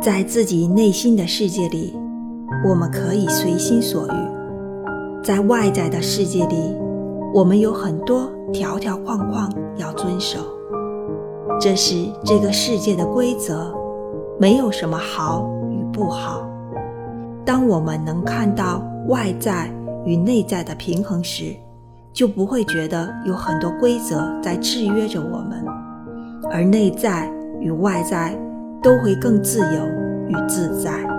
在自己内心的世界里，我们可以随心所欲；在外在的世界里，我们有很多条条框框要遵守。这是这个世界的规则，没有什么好与不好。当我们能看到外在与内在的平衡时，就不会觉得有很多规则在制约着我们，而内在与外在都会更自由与自在。